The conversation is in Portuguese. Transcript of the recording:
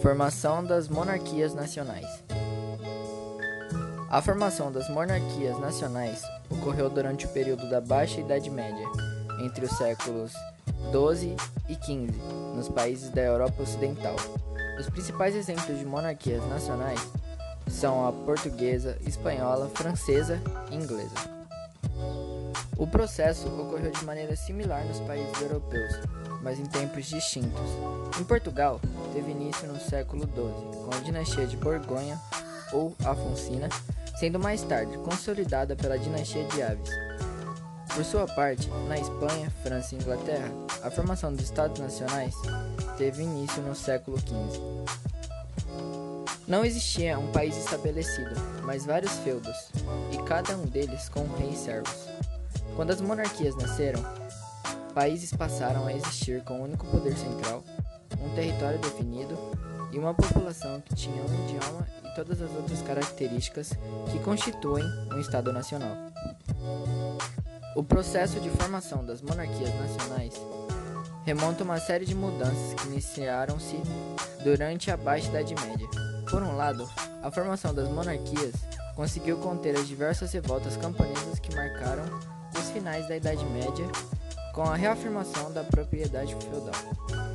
Formação das monarquias nacionais. A formação das monarquias nacionais ocorreu durante o período da Baixa Idade Média, entre os séculos 12 e 15, nos países da Europa Ocidental. Os principais exemplos de monarquias nacionais são a portuguesa, espanhola, francesa e inglesa. O processo ocorreu de maneira similar nos países europeus, mas em tempos distintos. Em Portugal, teve início no século XII, com a dinastia de Borgonha ou Afonsina, sendo mais tarde consolidada pela dinastia de Aves. Por sua parte, na Espanha, França e Inglaterra, a formação dos Estados Nacionais teve início no século XV. Não existia um país estabelecido, mas vários feudos, e cada um deles com reis servos. Quando as monarquias nasceram, países passaram a existir com um único poder central, um território definido e uma população que tinha um idioma e todas as outras características que constituem um Estado nacional. O processo de formação das monarquias nacionais remonta a uma série de mudanças que iniciaram-se durante a Baixa Idade Média. Por um lado, a formação das monarquias conseguiu conter as diversas revoltas camponesas que marcaram finais da Idade Média com a reafirmação da propriedade feudal.